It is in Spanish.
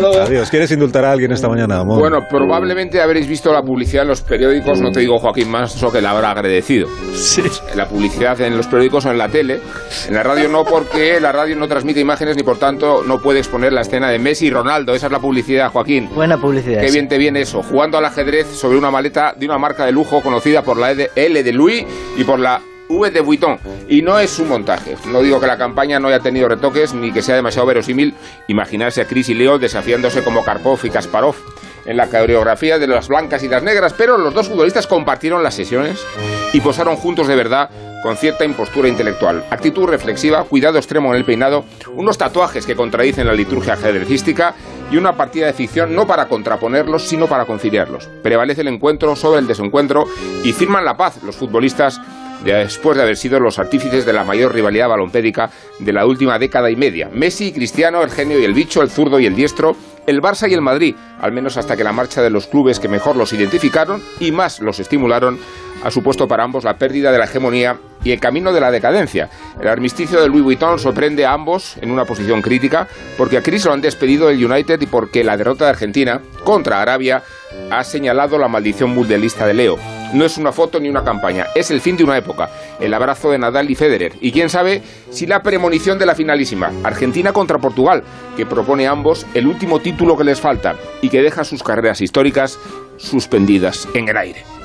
Adiós. ¿Quieres indultar a alguien esta mañana, amor? Bueno, probablemente habréis visto la publicidad en los periódicos, no te digo Joaquín Manso que la habrá agradecido. Sí. La publicidad en los periódicos o en la tele, en la radio no porque la radio no transmite imágenes ni por tanto no puede exponer la escena de Messi y Ronaldo. Esa es la publicidad, Joaquín. Buena publicidad. Qué bien te viene eso, jugando al ajedrez sobre una maleta de una marca de lujo conocida por la L de Louis y por la V de Vuitton. Y no es un montaje. No digo que la campaña no haya tenido retoques ni que sea demasiado verosímil imaginarse a Chris y Leo desafiándose como Karpov y Kasparov en la coreografía de las blancas y las negras, pero los dos futbolistas compartieron las sesiones y posaron juntos de verdad con cierta impostura intelectual, actitud reflexiva, cuidado extremo en el peinado, unos tatuajes que contradicen la liturgia ajedrecística y una partida de ficción no para contraponerlos, sino para conciliarlos. Prevalece el encuentro sobre el desencuentro y firman la paz los futbolistas después de haber sido los artífices de la mayor rivalidad balompédica de la última década y media. Messi y Cristiano, el genio y el bicho, el zurdo y el diestro, el Barça y el Madrid, al menos hasta que la marcha de los clubes que mejor los identificaron y más los estimularon ha supuesto para ambos la pérdida de la hegemonía y el camino de la decadencia. El armisticio de Louis Vuitton sorprende a ambos en una posición crítica porque a Chris lo han despedido del United y porque la derrota de Argentina contra Arabia ha señalado la maldición mundialista de Leo. No es una foto ni una campaña, es el fin de una época, el abrazo de Nadal y Federer. Y quién sabe si la premonición de la finalísima, Argentina contra Portugal, que propone a ambos el último título que les falta y que deja sus carreras históricas suspendidas en el aire.